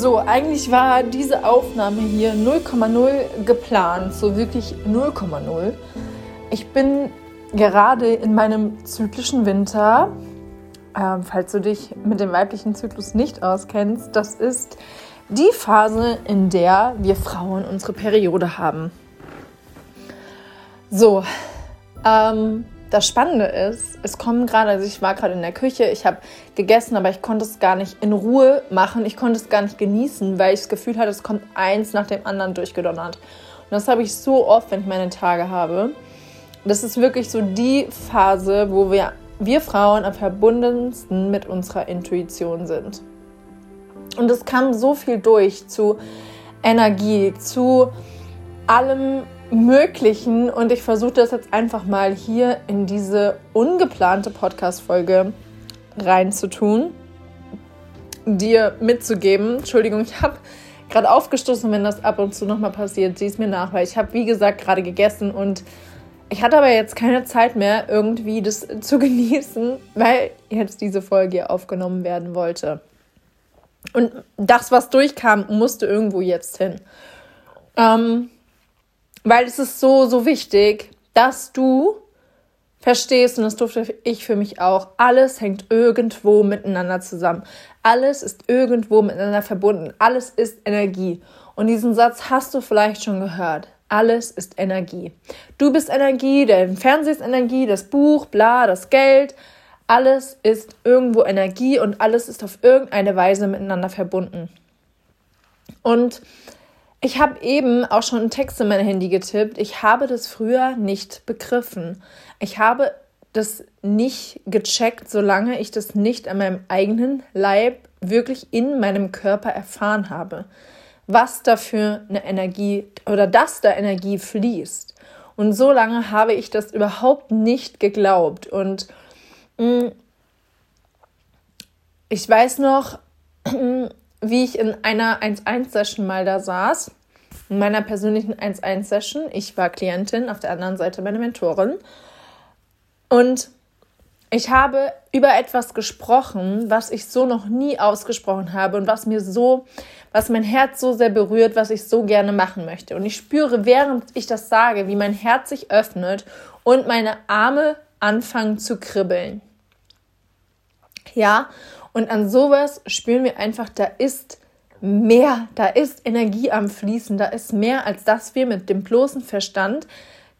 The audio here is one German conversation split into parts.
So, eigentlich war diese Aufnahme hier 0,0 geplant, so wirklich 0,0. Ich bin gerade in meinem zyklischen Winter. Ähm, falls du dich mit dem weiblichen Zyklus nicht auskennst, das ist die Phase, in der wir Frauen unsere Periode haben. So, ähm, das Spannende ist, es kommen gerade, also ich war gerade in der Küche, ich habe gegessen, aber ich konnte es gar nicht in Ruhe machen, ich konnte es gar nicht genießen, weil ich das Gefühl hatte, es kommt eins nach dem anderen durchgedonnert. Und das habe ich so oft, wenn ich meine Tage habe. Das ist wirklich so die Phase, wo wir, wir Frauen am verbundensten mit unserer Intuition sind. Und es kam so viel durch zu Energie, zu allem Möglichen und ich versuche das jetzt einfach mal hier in diese ungeplante Podcast-Folge reinzutun, dir mitzugeben. Entschuldigung, ich habe gerade aufgestoßen, wenn das ab und zu nochmal passiert. Sieh es mir nach, weil ich habe, wie gesagt, gerade gegessen und ich hatte aber jetzt keine Zeit mehr, irgendwie das zu genießen, weil jetzt diese Folge aufgenommen werden wollte. Und das, was durchkam, musste irgendwo jetzt hin. Ähm, weil es ist so, so wichtig, dass du verstehst, und das durfte ich für mich auch, alles hängt irgendwo miteinander zusammen. Alles ist irgendwo miteinander verbunden. Alles ist Energie. Und diesen Satz hast du vielleicht schon gehört. Alles ist Energie. Du bist Energie, dein Fernseher ist Energie, das Buch, bla, das Geld. Alles ist irgendwo Energie und alles ist auf irgendeine Weise miteinander verbunden. Und ich habe eben auch schon einen Text in mein Handy getippt. Ich habe das früher nicht begriffen. Ich habe das nicht gecheckt, solange ich das nicht an meinem eigenen Leib wirklich in meinem Körper erfahren habe. Was dafür eine Energie oder dass da Energie fließt. Und so lange habe ich das überhaupt nicht geglaubt. Und mh, mm, ich weiß noch, wie ich in einer 1-1-Session mal da saß, in meiner persönlichen 1-1-Session. Ich war Klientin, auf der anderen Seite meine Mentorin. Und ich habe über etwas gesprochen, was ich so noch nie ausgesprochen habe und was mir so, was mein Herz so sehr berührt, was ich so gerne machen möchte. Und ich spüre, während ich das sage, wie mein Herz sich öffnet und meine Arme anfangen zu kribbeln. Ja, und an sowas spüren wir einfach, da ist mehr, da ist Energie am Fließen, da ist mehr, als dass wir mit dem bloßen Verstand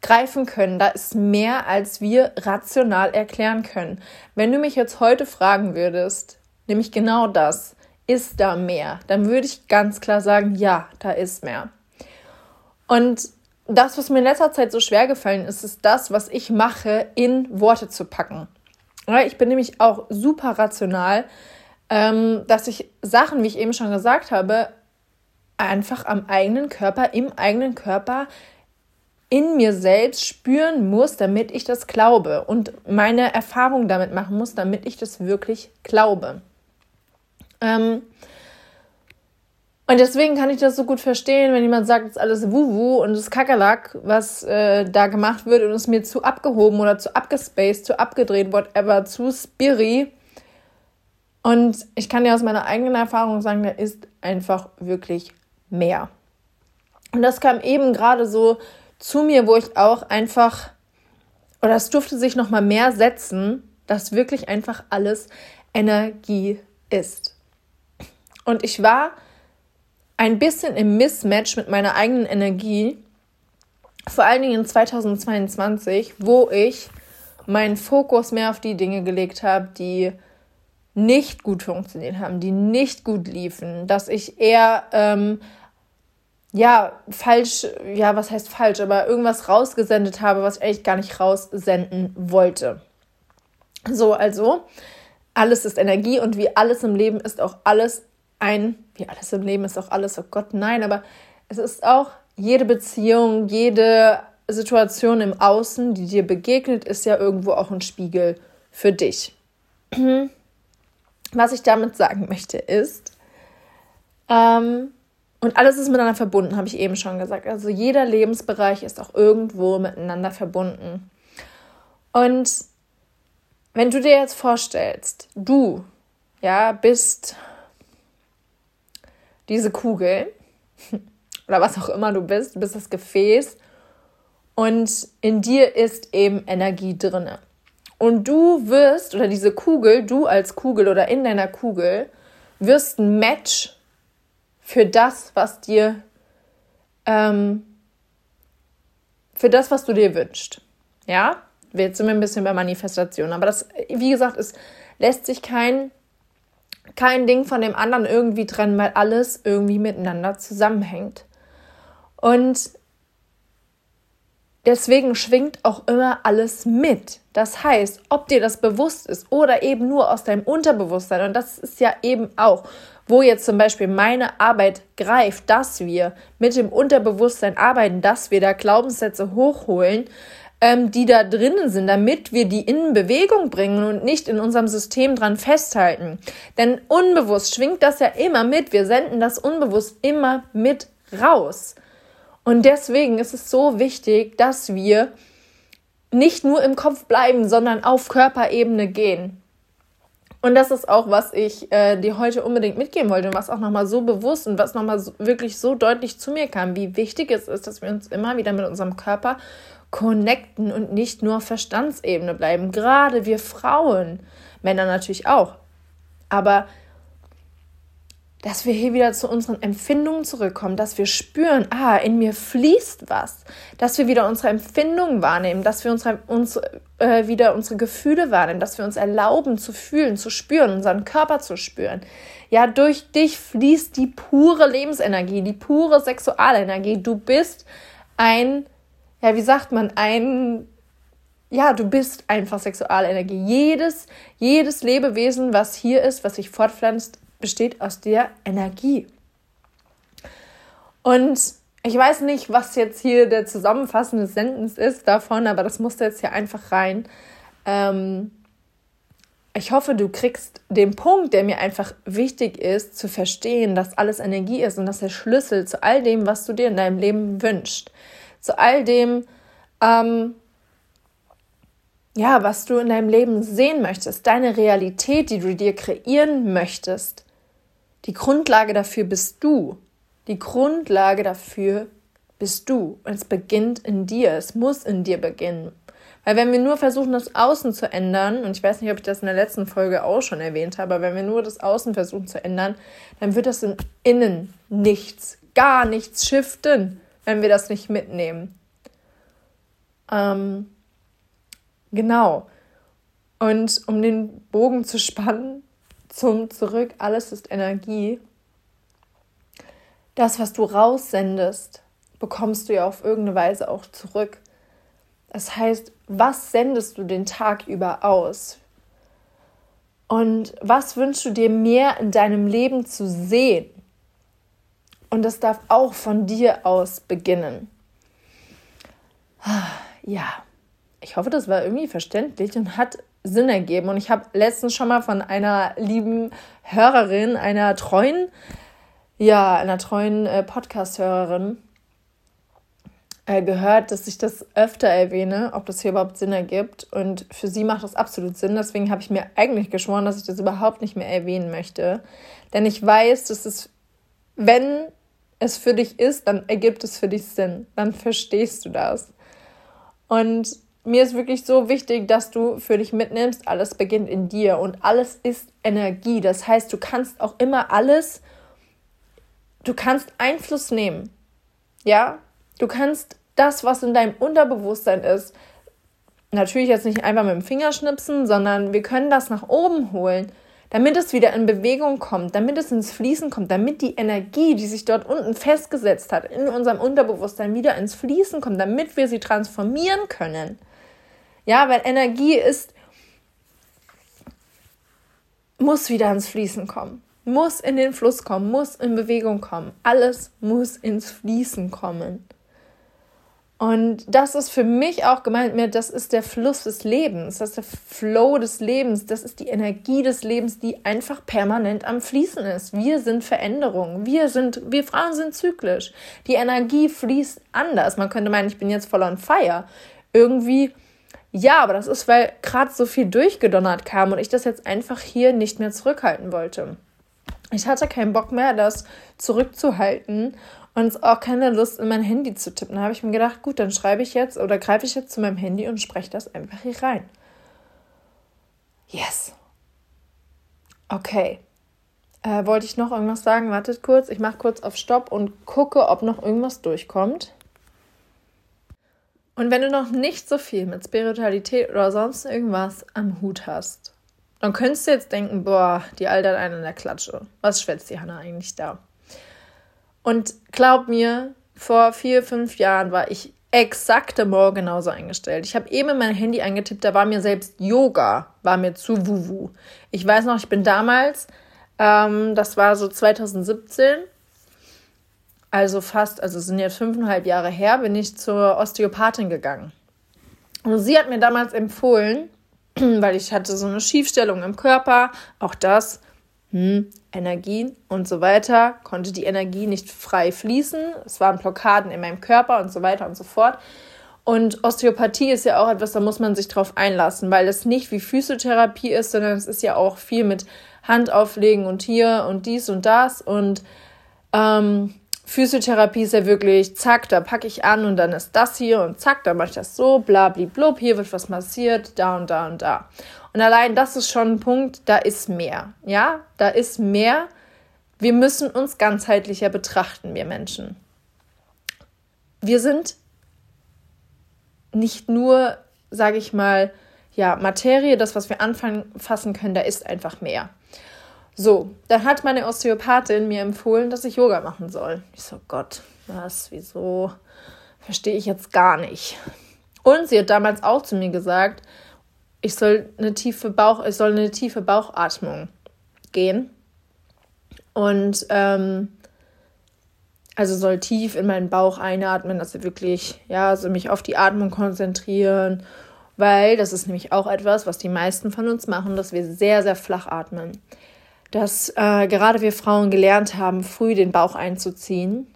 greifen können. Da ist mehr, als wir rational erklären können. Wenn du mich jetzt heute fragen würdest, nämlich genau das, ist da mehr, dann würde ich ganz klar sagen, ja, da ist mehr. Und das, was mir in letzter Zeit so schwer gefallen ist, ist das, was ich mache, in Worte zu packen. Ich bin nämlich auch super rational, ähm, dass ich Sachen, wie ich eben schon gesagt habe, einfach am eigenen Körper, im eigenen Körper, in mir selbst spüren muss, damit ich das glaube und meine Erfahrung damit machen muss, damit ich das wirklich glaube. Ähm, und deswegen kann ich das so gut verstehen, wenn jemand sagt, es ist alles Wuwu und es ist Kakerlak, was äh, da gemacht wird und es mir zu abgehoben oder zu abgespaced, zu abgedreht, whatever, zu spiri. Und ich kann dir aus meiner eigenen Erfahrung sagen, da ist einfach wirklich mehr. Und das kam eben gerade so zu mir, wo ich auch einfach, oder es durfte sich noch mal mehr setzen, dass wirklich einfach alles Energie ist. Und ich war ein bisschen im Mismatch mit meiner eigenen Energie, vor allen Dingen in 2022, wo ich meinen Fokus mehr auf die Dinge gelegt habe, die nicht gut funktioniert haben, die nicht gut liefen, dass ich eher ähm, ja falsch, ja was heißt falsch, aber irgendwas rausgesendet habe, was ich eigentlich gar nicht raussenden wollte. So, also alles ist Energie und wie alles im Leben ist auch alles ein, wie alles im Leben ist auch alles, oh Gott, nein, aber es ist auch jede Beziehung, jede Situation im Außen, die dir begegnet, ist ja irgendwo auch ein Spiegel für dich. Was ich damit sagen möchte ist, ähm, und alles ist miteinander verbunden, habe ich eben schon gesagt. Also jeder Lebensbereich ist auch irgendwo miteinander verbunden. Und wenn du dir jetzt vorstellst, du, ja, bist diese Kugel oder was auch immer du bist, du bist das Gefäß und in dir ist eben Energie drinne. Und du wirst, oder diese Kugel, du als Kugel oder in deiner Kugel, wirst ein Match für das, was dir, ähm, für das, was du dir wünschst. Ja, jetzt sind wir ein bisschen bei Manifestation, aber das, wie gesagt, es lässt sich kein, kein Ding von dem anderen irgendwie trennen, weil alles irgendwie miteinander zusammenhängt. Und deswegen schwingt auch immer alles mit. Das heißt, ob dir das bewusst ist oder eben nur aus deinem Unterbewusstsein, und das ist ja eben auch, wo jetzt zum Beispiel meine Arbeit greift, dass wir mit dem Unterbewusstsein arbeiten, dass wir da Glaubenssätze hochholen, ähm, die da drinnen sind, damit wir die in Bewegung bringen und nicht in unserem System dran festhalten. Denn unbewusst schwingt das ja immer mit. Wir senden das unbewusst immer mit raus. Und deswegen ist es so wichtig, dass wir nicht nur im Kopf bleiben, sondern auf Körperebene gehen. Und das ist auch, was ich äh, dir heute unbedingt mitgeben wollte und was auch nochmal so bewusst und was nochmal so, wirklich so deutlich zu mir kam, wie wichtig es ist, dass wir uns immer wieder mit unserem Körper connecten und nicht nur auf Verstandsebene bleiben. Gerade wir Frauen, Männer natürlich auch. Aber dass wir hier wieder zu unseren Empfindungen zurückkommen, dass wir spüren, ah, in mir fließt was, dass wir wieder unsere Empfindungen wahrnehmen, dass wir unsere, uns, äh, wieder unsere Gefühle wahrnehmen, dass wir uns erlauben zu fühlen, zu spüren, unseren Körper zu spüren. Ja, durch dich fließt die pure Lebensenergie, die pure Sexualenergie. Du bist ein, ja, wie sagt man, ein ja, du bist einfach Sexualenergie. Jedes, jedes Lebewesen, was hier ist, was sich fortpflanzt, besteht aus der Energie. Und ich weiß nicht, was jetzt hier der zusammenfassende Sentence ist davon, aber das musste jetzt hier einfach rein. Ähm, ich hoffe, du kriegst den Punkt, der mir einfach wichtig ist, zu verstehen, dass alles Energie ist und dass der Schlüssel zu all dem, was du dir in deinem Leben wünschst, zu all dem, ähm, ja, was du in deinem Leben sehen möchtest, deine Realität, die du dir kreieren möchtest, die Grundlage dafür bist du. Die Grundlage dafür bist du. Und es beginnt in dir. Es muss in dir beginnen. Weil wenn wir nur versuchen, das Außen zu ändern, und ich weiß nicht, ob ich das in der letzten Folge auch schon erwähnt habe, aber wenn wir nur das Außen versuchen zu ändern, dann wird das im Innen nichts, gar nichts shiften, wenn wir das nicht mitnehmen. Ähm, genau. Und um den Bogen zu spannen, zum Zurück, alles ist Energie. Das, was du raussendest, bekommst du ja auf irgendeine Weise auch zurück. Das heißt, was sendest du den Tag über aus? Und was wünschst du dir mehr in deinem Leben zu sehen? Und das darf auch von dir aus beginnen. Ja, ich hoffe, das war irgendwie verständlich und hat Sinn ergeben. Und ich habe letztens schon mal von einer lieben Hörerin, einer treuen, ja, einer treuen äh, Podcast-Hörerin äh, gehört, dass ich das öfter erwähne, ob das hier überhaupt Sinn ergibt. Und für sie macht das absolut Sinn. Deswegen habe ich mir eigentlich geschworen, dass ich das überhaupt nicht mehr erwähnen möchte. Denn ich weiß, dass es, wenn es für dich ist, dann ergibt es für dich Sinn. Dann verstehst du das. Und mir ist wirklich so wichtig, dass du für dich mitnimmst, alles beginnt in dir und alles ist Energie. Das heißt, du kannst auch immer alles, du kannst Einfluss nehmen. Ja, du kannst das, was in deinem Unterbewusstsein ist, natürlich jetzt nicht einfach mit dem Finger schnipsen, sondern wir können das nach oben holen, damit es wieder in Bewegung kommt, damit es ins Fließen kommt, damit die Energie, die sich dort unten festgesetzt hat, in unserem Unterbewusstsein wieder ins Fließen kommt, damit wir sie transformieren können. Ja, weil Energie ist, muss wieder ins Fließen kommen, muss in den Fluss kommen, muss in Bewegung kommen. Alles muss ins Fließen kommen. Und das ist für mich auch gemeint mit, das ist der Fluss des Lebens, das ist der Flow des Lebens, das ist die Energie des Lebens, die einfach permanent am Fließen ist. Wir sind Veränderungen, wir sind, wir Frauen sind zyklisch. Die Energie fließt anders. Man könnte meinen, ich bin jetzt voll on fire. Irgendwie ja, aber das ist, weil gerade so viel durchgedonnert kam und ich das jetzt einfach hier nicht mehr zurückhalten wollte. Ich hatte keinen Bock mehr, das zurückzuhalten und auch keine Lust, in mein Handy zu tippen. Da habe ich mir gedacht, gut, dann schreibe ich jetzt oder greife ich jetzt zu meinem Handy und spreche das einfach hier rein. Yes. Okay. Äh, wollte ich noch irgendwas sagen? Wartet kurz. Ich mache kurz auf Stopp und gucke, ob noch irgendwas durchkommt. Und wenn du noch nicht so viel mit Spiritualität oder sonst irgendwas am Hut hast, dann könntest du jetzt denken, boah, die Alte hat einen in der Klatsche. Was schwätzt die Hanna eigentlich da? Und glaub mir, vor vier, fünf Jahren war ich exakt immer genauso eingestellt. Ich habe eben in mein Handy eingetippt, da war mir selbst Yoga, war mir zu wuwu. Ich weiß noch, ich bin damals, ähm, das war so 2017, also fast, also sind jetzt fünfeinhalb Jahre her, bin ich zur Osteopathin gegangen. Und sie hat mir damals empfohlen, weil ich hatte so eine Schiefstellung im Körper, auch das, hm, Energien und so weiter, konnte die Energie nicht frei fließen. Es waren Blockaden in meinem Körper und so weiter und so fort. Und Osteopathie ist ja auch etwas, da muss man sich drauf einlassen, weil es nicht wie Physiotherapie ist, sondern es ist ja auch viel mit Handauflegen und hier und dies und das. Und ähm, Physiotherapie ist ja wirklich, zack, da packe ich an und dann ist das hier und zack, dann mache ich das so, bla, bla, blub, hier wird was massiert, da und da und da. Und allein das ist schon ein Punkt, da ist mehr. Ja, da ist mehr. Wir müssen uns ganzheitlicher betrachten, wir Menschen. Wir sind nicht nur, sage ich mal, ja, Materie, das, was wir anfassen können, da ist einfach mehr. So, dann hat meine Osteopathin mir empfohlen, dass ich Yoga machen soll. Ich so, Gott, was, wieso? Verstehe ich jetzt gar nicht. Und sie hat damals auch zu mir gesagt, ich soll eine tiefe Bauch, ich soll eine tiefe Bauchatmung gehen. Und ähm, also soll tief in meinen Bauch einatmen, also wirklich, ja, so mich auf die Atmung konzentrieren, weil das ist nämlich auch etwas, was die meisten von uns machen, dass wir sehr, sehr flach atmen. Dass äh, gerade wir Frauen gelernt haben, früh den Bauch einzuziehen.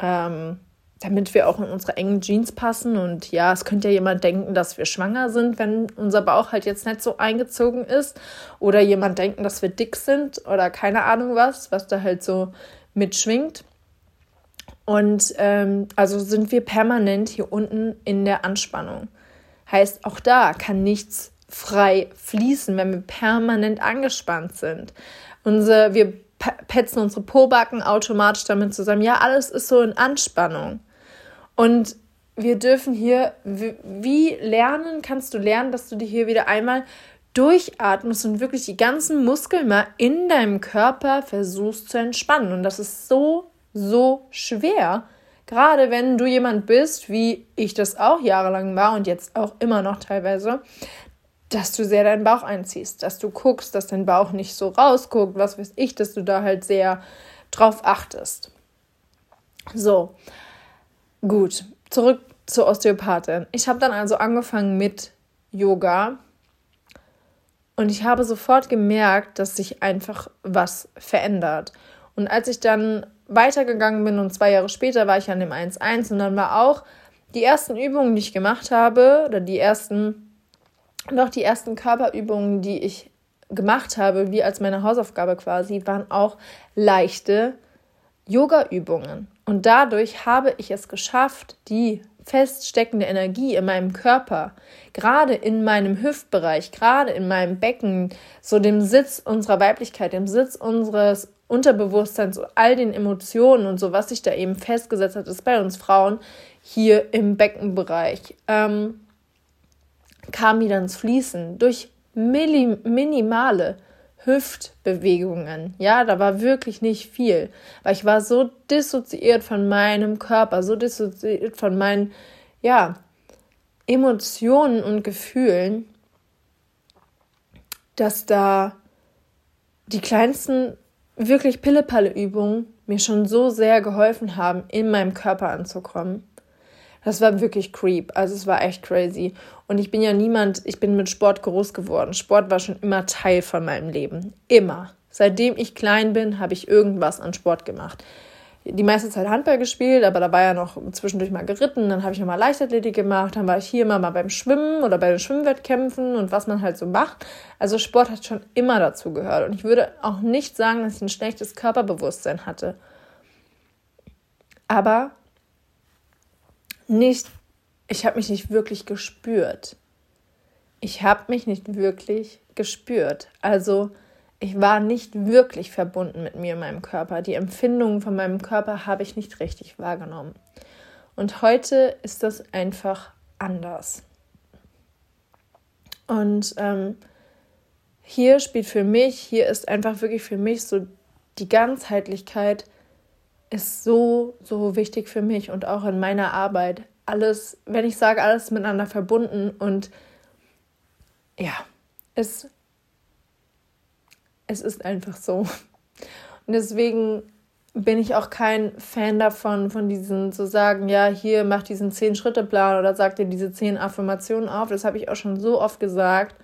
Ähm, damit wir auch in unsere engen Jeans passen. Und ja, es könnte ja jemand denken, dass wir schwanger sind, wenn unser Bauch halt jetzt nicht so eingezogen ist. Oder jemand denken, dass wir dick sind oder keine Ahnung was, was da halt so mitschwingt. Und ähm, also sind wir permanent hier unten in der Anspannung. Heißt, auch da kann nichts frei fließen, wenn wir permanent angespannt sind. Unsere, wir petzen unsere Pobacken automatisch damit zusammen. Ja, alles ist so in Anspannung. Und wir dürfen hier, wie lernen, kannst du lernen, dass du dich hier wieder einmal durchatmest und wirklich die ganzen Muskeln mal in deinem Körper versuchst zu entspannen. Und das ist so, so schwer. Gerade wenn du jemand bist, wie ich das auch jahrelang war und jetzt auch immer noch teilweise, dass du sehr deinen Bauch einziehst, dass du guckst, dass dein Bauch nicht so rausguckt, was weiß ich, dass du da halt sehr drauf achtest. So, Gut, zurück zur Osteopathin. Ich habe dann also angefangen mit Yoga und ich habe sofort gemerkt, dass sich einfach was verändert. Und als ich dann weitergegangen bin und zwei Jahre später war ich an dem 1.1 und dann war auch die ersten Übungen, die ich gemacht habe, oder die ersten, noch die ersten Körperübungen, die ich gemacht habe, wie als meine Hausaufgabe quasi, waren auch leichte Yoga-Übungen. Und dadurch habe ich es geschafft, die feststeckende Energie in meinem Körper, gerade in meinem Hüftbereich, gerade in meinem Becken, so dem Sitz unserer Weiblichkeit, dem Sitz unseres Unterbewusstseins, all den Emotionen und so, was sich da eben festgesetzt hat, ist bei uns Frauen hier im Beckenbereich, ähm, kam wieder ins Fließen durch minimale Hüftbewegungen. Ja, da war wirklich nicht viel, weil ich war so dissoziiert von meinem Körper, so dissoziiert von meinen, ja, Emotionen und Gefühlen, dass da die kleinsten wirklich Pille-Palle-Übungen mir schon so sehr geholfen haben, in meinem Körper anzukommen. Das war wirklich creep. Also es war echt crazy. Und ich bin ja niemand, ich bin mit Sport groß geworden. Sport war schon immer Teil von meinem Leben. Immer. Seitdem ich klein bin, habe ich irgendwas an Sport gemacht. die meiste Zeit Handball gespielt, aber da war ja noch zwischendurch mal geritten. Dann habe ich nochmal Leichtathletik gemacht. Dann war ich hier immer mal beim Schwimmen oder bei den Schwimmwettkämpfen und was man halt so macht. Also Sport hat schon immer dazu gehört. Und ich würde auch nicht sagen, dass ich ein schlechtes Körperbewusstsein hatte. Aber nicht, ich habe mich nicht wirklich gespürt. Ich habe mich nicht wirklich gespürt. Also ich war nicht wirklich verbunden mit mir und meinem Körper. Die Empfindungen von meinem Körper habe ich nicht richtig wahrgenommen. Und heute ist das einfach anders. Und ähm, hier spielt für mich, hier ist einfach wirklich für mich so die Ganzheitlichkeit ist so, so wichtig für mich und auch in meiner Arbeit. Alles, wenn ich sage, alles miteinander verbunden und ja, es es ist einfach so. Und deswegen bin ich auch kein Fan davon, von diesen zu sagen, ja, hier mach diesen zehn-Schritte-Plan oder sag dir diese zehn Affirmationen auf. Das habe ich auch schon so oft gesagt.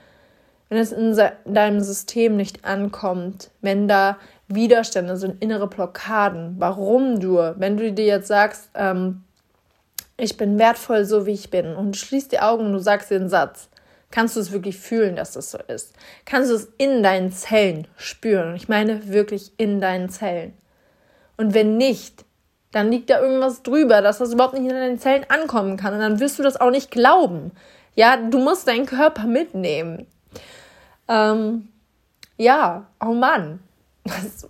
Wenn es in deinem System nicht ankommt, wenn da Widerstände sind, innere Blockaden, warum du, wenn du dir jetzt sagst, ähm, ich bin wertvoll so wie ich bin und schließt die Augen und du sagst den Satz, Kannst du es wirklich fühlen, dass das so ist? Kannst du es in deinen Zellen spüren? Ich meine wirklich in deinen Zellen. Und wenn nicht, dann liegt da irgendwas drüber, dass das überhaupt nicht in deinen Zellen ankommen kann. Und dann wirst du das auch nicht glauben. Ja, du musst deinen Körper mitnehmen. Ähm, ja, oh Mann. Das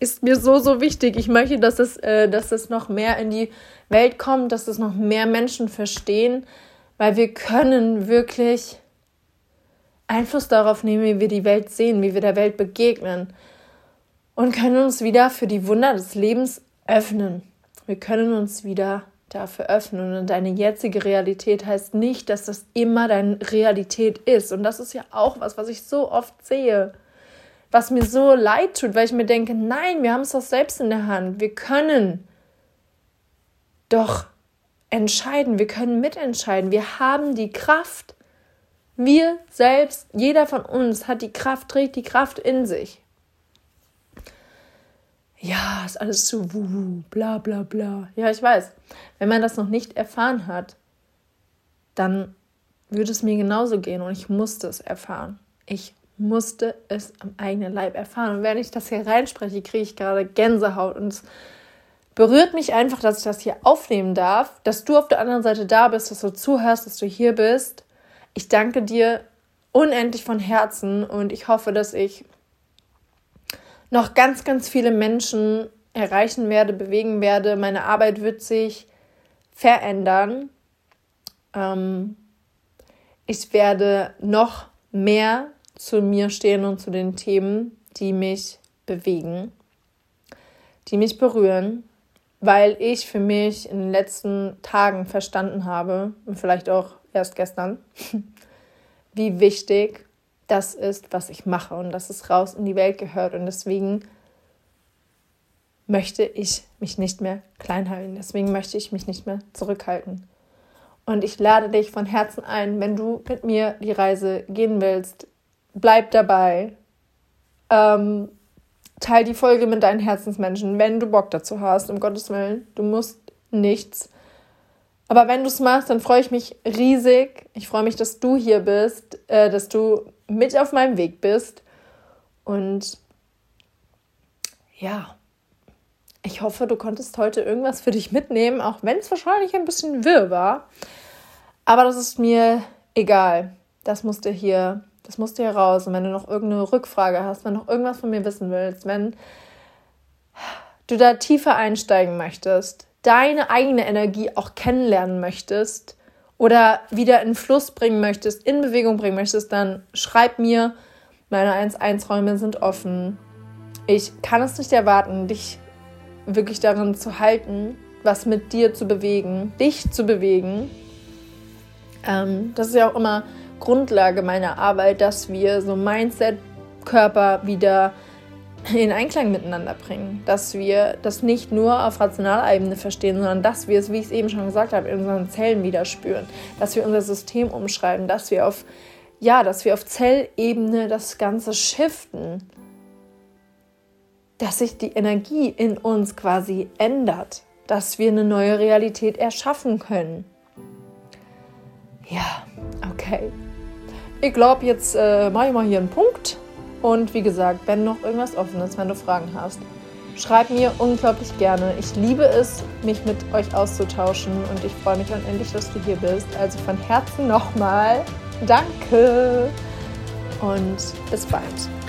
ist mir so, so wichtig. Ich möchte, dass es, äh, dass es noch mehr in die Welt kommt, dass es noch mehr Menschen verstehen, weil wir können wirklich Einfluss darauf nehmen, wie wir die Welt sehen, wie wir der Welt begegnen und können uns wieder für die Wunder des Lebens öffnen. Wir können uns wieder dafür öffnen. Und deine jetzige Realität heißt nicht, dass das immer deine Realität ist. Und das ist ja auch was, was ich so oft sehe, was mir so leid tut, weil ich mir denke, nein, wir haben es doch selbst in der Hand. Wir können doch entscheiden, wir können mitentscheiden. Wir haben die Kraft. Wir selbst, jeder von uns hat die Kraft, trägt die Kraft in sich. Ja, ist alles so wuhu, bla bla bla. Ja, ich weiß. Wenn man das noch nicht erfahren hat, dann würde es mir genauso gehen und ich musste es erfahren. Ich musste es am eigenen Leib erfahren. Und wenn ich das hier reinspreche, kriege ich gerade Gänsehaut und es berührt mich einfach, dass ich das hier aufnehmen darf, dass du auf der anderen Seite da bist, dass du zuhörst, dass du hier bist ich danke dir unendlich von Herzen und ich hoffe, dass ich noch ganz, ganz viele Menschen erreichen werde, bewegen werde. Meine Arbeit wird sich verändern. Ähm, ich werde noch mehr zu mir stehen und zu den Themen, die mich bewegen, die mich berühren, weil ich für mich in den letzten Tagen verstanden habe und vielleicht auch erst gestern, wie wichtig das ist, was ich mache und dass es raus in die Welt gehört. Und deswegen möchte ich mich nicht mehr klein halten. Deswegen möchte ich mich nicht mehr zurückhalten. Und ich lade dich von Herzen ein, wenn du mit mir die Reise gehen willst, bleib dabei. Ähm, teil die Folge mit deinen Herzensmenschen, wenn du Bock dazu hast, um Gottes Willen. Du musst nichts. Aber wenn du es machst, dann freue ich mich riesig. Ich freue mich, dass du hier bist, äh, dass du mit auf meinem Weg bist. Und ja, ich hoffe, du konntest heute irgendwas für dich mitnehmen, auch wenn es wahrscheinlich ein bisschen wirr war. Aber das ist mir egal. Das musste hier, das musste hier raus. Und wenn du noch irgendeine Rückfrage hast, wenn du noch irgendwas von mir wissen willst, wenn du da tiefer einsteigen möchtest, deine eigene Energie auch kennenlernen möchtest oder wieder in Fluss bringen möchtest, in Bewegung bringen möchtest, dann schreib mir. Meine 1-1-Räume sind offen. Ich kann es nicht erwarten, dich wirklich darin zu halten, was mit dir zu bewegen, dich zu bewegen. Ähm, das ist ja auch immer Grundlage meiner Arbeit, dass wir so Mindset, Körper wieder in Einklang miteinander bringen. Dass wir das nicht nur auf rationaler Ebene verstehen, sondern dass wir es, wie ich es eben schon gesagt habe, in unseren Zellen wieder spüren. Dass wir unser System umschreiben, dass wir auf, ja, dass wir auf Zellebene das Ganze shiften. dass sich die Energie in uns quasi ändert, dass wir eine neue Realität erschaffen können. Ja, okay. Ich glaube, jetzt äh, mache ich mal hier einen Punkt. Und wie gesagt, wenn noch irgendwas offen ist, wenn du Fragen hast, schreib mir unglaublich gerne. Ich liebe es, mich mit euch auszutauschen und ich freue mich unendlich, dass du hier bist. Also von Herzen nochmal Danke und bis bald.